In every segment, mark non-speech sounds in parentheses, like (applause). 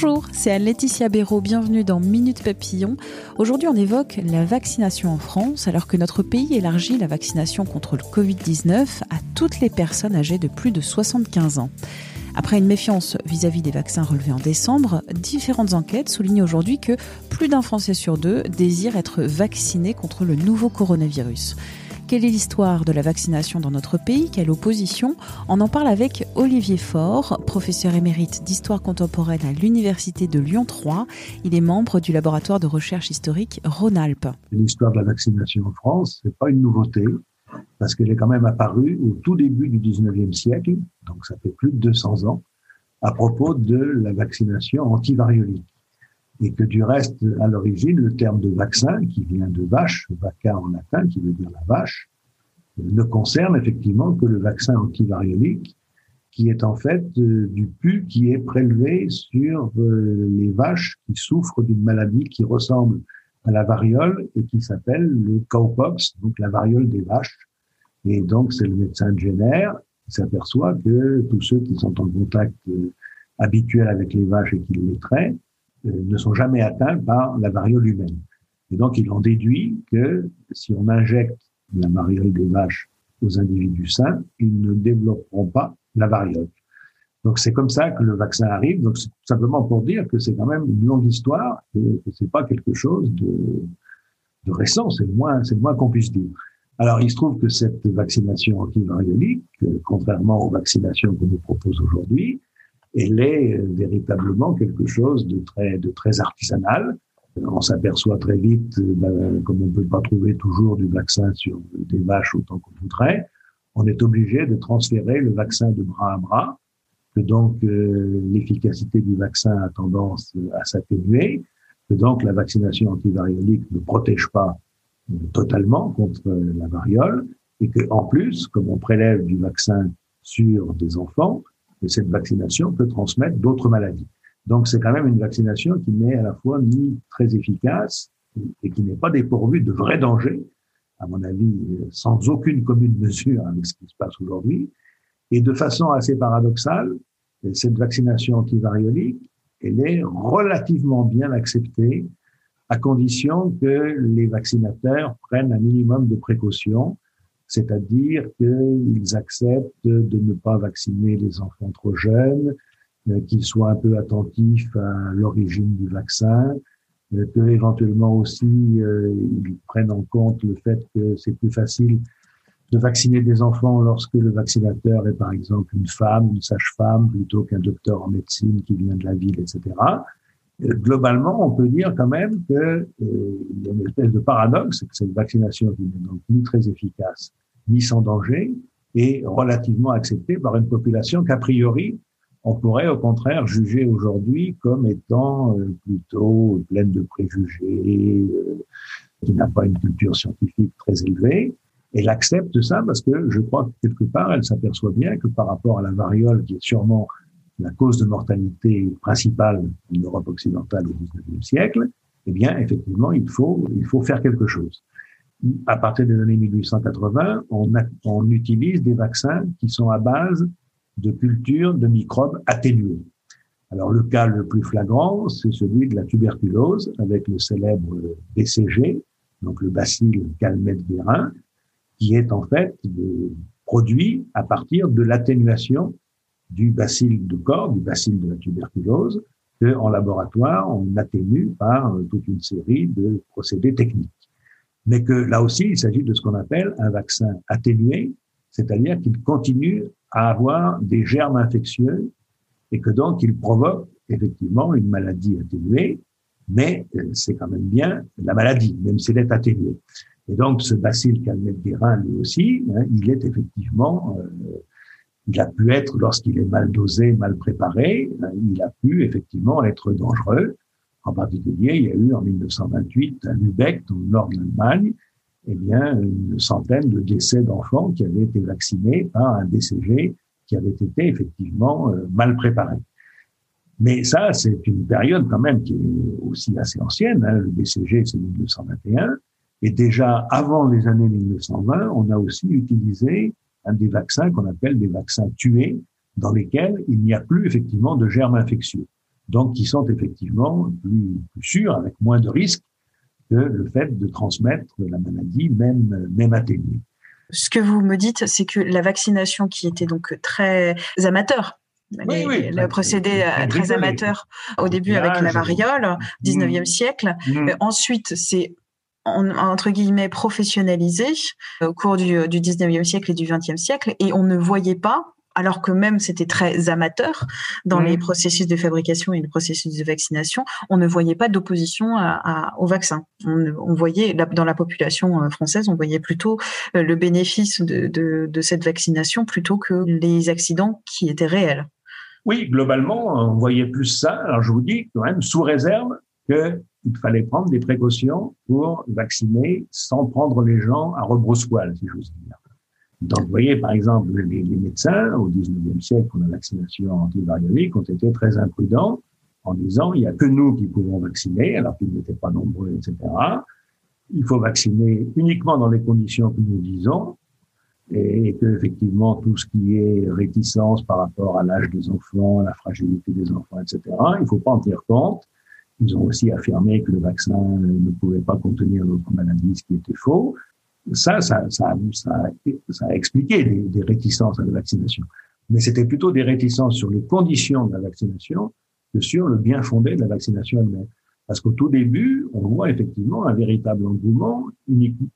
Bonjour, c'est Anne-Laetitia Béraud, bienvenue dans Minute Papillon. Aujourd'hui on évoque la vaccination en France alors que notre pays élargit la vaccination contre le Covid-19 à toutes les personnes âgées de plus de 75 ans. Après une méfiance vis-à-vis des vaccins relevés en décembre, différentes enquêtes soulignent aujourd'hui que plus d'un Français sur deux désire être vacciné contre le nouveau coronavirus. Quelle est l'histoire de la vaccination dans notre pays? Quelle opposition? On en parle avec Olivier Faure, professeur émérite d'histoire contemporaine à l'Université de Lyon 3. Il est membre du laboratoire de recherche historique Rhône-Alpes. L'histoire de la vaccination en France, c'est pas une nouveauté parce qu'elle est quand même apparue au tout début du 19e siècle, donc ça fait plus de 200 ans, à propos de la vaccination antivariolique et que du reste, à l'origine, le terme de vaccin, qui vient de vache, vaca en latin, qui veut dire la vache, ne concerne effectivement que le vaccin antivariolique, qui est en fait euh, du pu qui est prélevé sur euh, les vaches qui souffrent d'une maladie qui ressemble à la variole et qui s'appelle le cowpox, donc la variole des vaches. Et donc, c'est le médecin de génère qui s'aperçoit que tous ceux qui sont en contact euh, habituel avec les vaches et qui les traitent euh, ne sont jamais atteints par la variole humaine. Et donc, il en déduit que si on injecte la variole des vaches aux individus sains, ils ne développeront pas la variole. Donc, c'est comme ça que le vaccin arrive. Donc, simplement pour dire que c'est quand même une longue histoire, que, que c'est pas quelque chose de, récent, c'est le moins, c'est moins qu'on puisse dire. Alors, il se trouve que cette vaccination antivariolique, euh, contrairement aux vaccinations qu'on nous propose aujourd'hui, elle est euh, véritablement quelque chose de très, artisanal. On s'aperçoit très vite, euh, ben, comme on ne peut pas trouver toujours du vaccin sur des vaches autant qu'on voudrait, on est obligé de transférer le vaccin de bras à bras, que donc euh, l'efficacité du vaccin a tendance à s'atténuer, que donc la vaccination antivariolique ne protège pas totalement contre la variole, et que en plus, comme on prélève du vaccin sur des enfants, et cette vaccination peut transmettre d'autres maladies. Donc c'est quand même une vaccination qui n'est à la fois ni très efficace et qui n'est pas dépourvue de vrais dangers, à mon avis, sans aucune commune mesure avec ce qui se passe aujourd'hui. Et de façon assez paradoxale, cette vaccination antivariolique, elle est relativement bien acceptée à condition que les vaccinateurs prennent un minimum de précautions c'est-à-dire qu'ils acceptent de ne pas vacciner les enfants trop jeunes, euh, qu'ils soient un peu attentifs à l'origine du vaccin, euh, que éventuellement aussi euh, ils prennent en compte le fait que c'est plus facile de vacciner des enfants lorsque le vaccinateur est par exemple une femme, une sage-femme, plutôt qu'un docteur en médecine qui vient de la ville, etc. Globalement, on peut dire quand même qu'il y a une espèce de paradoxe, que cette vaccination qui n'est donc ni très efficace, ni sans danger, et relativement acceptée par une population qu'a priori, on pourrait au contraire juger aujourd'hui comme étant euh, plutôt pleine de préjugés, euh, qui n'a pas une culture scientifique très élevée. Elle accepte ça parce que je crois que quelque part, elle s'aperçoit bien que par rapport à la variole, qui est sûrement la cause de mortalité principale en Europe occidentale au XIXe siècle, eh bien, effectivement, il faut, il faut faire quelque chose à partir des années 1880, on, on utilise des vaccins qui sont à base de cultures de microbes atténués. Alors le cas le plus flagrant, c'est celui de la tuberculose avec le célèbre BCG, donc le bacille calmette-guérin, qui est en fait produit à partir de l'atténuation du bacille de corps, du bacille de la tuberculose, que en laboratoire on atténue par toute une série de procédés techniques mais que là aussi, il s'agit de ce qu'on appelle un vaccin atténué, c'est-à-dire qu'il continue à avoir des germes infectieux et que donc il provoque effectivement une maladie atténuée, mais euh, c'est quand même bien la maladie, même s'il est atténué. Et donc ce bacille calmette-guérin, lui aussi, hein, il est effectivement, euh, il a pu être, lorsqu'il est mal dosé, mal préparé, hein, il a pu effectivement être dangereux. En particulier, il y a eu en 1928 à Lübeck, dans le nord de l'Allemagne, eh bien, une centaine de décès d'enfants qui avaient été vaccinés par un BCG qui avait été effectivement euh, mal préparé. Mais ça, c'est une période quand même qui est aussi assez ancienne. Hein. Le BCG, c'est 1921. Et déjà avant les années 1920, on a aussi utilisé des vaccins qu'on appelle des vaccins tués, dans lesquels il n'y a plus effectivement de germes infectieux. donc qui sont effectivement plus, plus sûrs, avec moins de risques que le fait de transmettre la maladie, même, même atténuée. Ce que vous me dites, c'est que la vaccination qui était donc très amateur, le procédé très amateur au début avec la variole, 19e mmh. siècle. Mmh. Ensuite, c'est entre guillemets professionnalisé au cours du, du 19e siècle et du 20e siècle et on ne voyait pas alors que même c'était très amateur dans les mmh. processus de fabrication et le processus de vaccination, on ne voyait pas d'opposition au vaccin. On, voyait dans la population euh, française, on voyait plutôt euh, le bénéfice de, cette vaccination plutôt que les accidents qui étaient réels. Oui, globalement, on voyait plus ça. Alors je vous dis quand même sous réserve qu'il fallait prendre des précautions pour vacciner sans prendre les gens à rebrousse-poil, si j'ose dire. Donc, vous voyez, par exemple, les, médecins, au 19e siècle, pour la vaccination antivariolique, ont été très imprudents en disant, il n'y a que nous qui pouvons vacciner, alors qu'ils n'étaient pas nombreux, etc. Il faut vacciner uniquement dans les conditions que nous disons, et que effectivement tout ce qui est réticence par rapport à l'âge des enfants, la fragilité des enfants, etc., il ne faut pas en tenir compte. Ils ont aussi affirmé que le vaccin ne pouvait pas contenir d'autres maladies, ce qui était faux ça, ça, ça, ça, a expliqué des, réticences à la vaccination. Mais c'était plutôt des réticences sur les conditions de la vaccination que sur le bien fondé de la vaccination elle-même. Parce qu'au tout début, on voit effectivement un véritable engouement,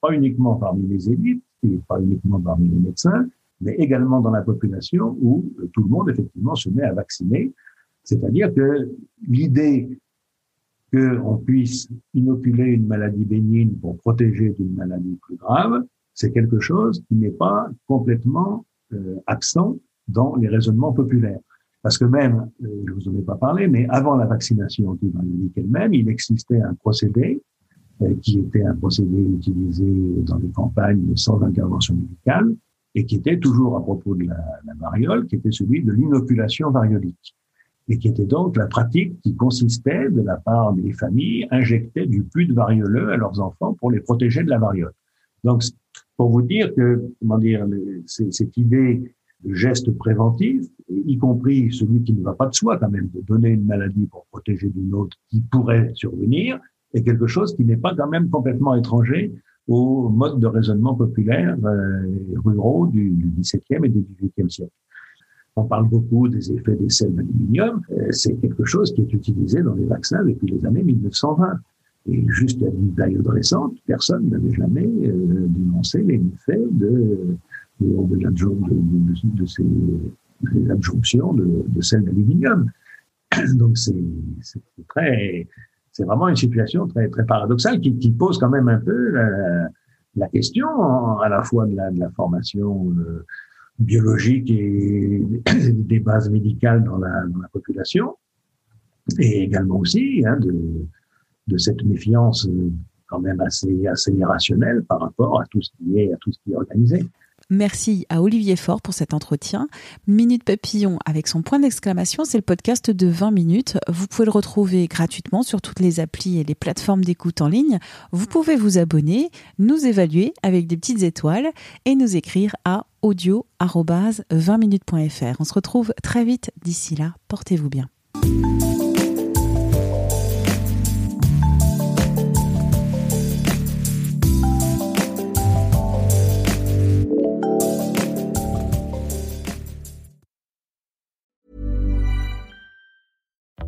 pas uniquement parmi les élites, et pas uniquement parmi les médecins, mais également dans la population où tout le monde effectivement se met à vacciner. C'est-à-dire que l'idée qu'on puisse inoculer une maladie bénigne pour protéger d'une maladie plus grave, c'est quelque chose qui n'est pas complètement euh, absent dans les raisonnements populaires. Parce que même, euh, je vous en ai pas parlé, mais avant la vaccination antiviralique elle-même, il existait un procédé euh, qui était un procédé utilisé dans les campagnes sans intervention médicale et qui était toujours à propos de la, la variole, qui était celui de l'inoculation variolique et qui était donc la pratique qui consistait de la part des familles injecter du pus de varioleux à leurs enfants pour les protéger de la variole. Donc, pour vous dire que, comment dire, cette idée de geste préventif, y compris celui qui ne va pas de soi quand même, de donner une maladie pour protéger d'une autre qui pourrait survenir, est quelque chose qui n'est pas quand même complètement étranger au mode de raisonnement populaire euh, ruraux du, XVIIe et du XVIIIe siècle. On parle beaucoup des effets des sels d'aluminium. Euh, c'est quelque chose qui est utilisé dans les vaccins depuis les années 1920. Et juste à une période récente, personne n'avait jamais euh, dénoncé les effets de, de, de, de ces, adjonctions de, sels d'aluminium. (coughs) Donc c'est c'est vraiment une situation très très paradoxale qui, pose quand même un peu la, la question à la fois de la, de formation euh, biologique et (coughs) des bases médicales dans la, dans la population, et également aussi hein, de, de cette méfiance euh, quand même assez, assez irrationnelle par rapport à tout ce qui est, à tout ce qui est organisé. Merci à Olivier Faure pour cet entretien. Minute Papillon avec son point d'exclamation, c'est le podcast de 20 minutes. Vous pouvez le retrouver gratuitement sur toutes les applis et les plateformes d'écoute en ligne. Vous pouvez vous abonner, nous évaluer avec des petites étoiles et nous écrire à audio-20minutes.fr. On se retrouve très vite. D'ici là, portez-vous bien.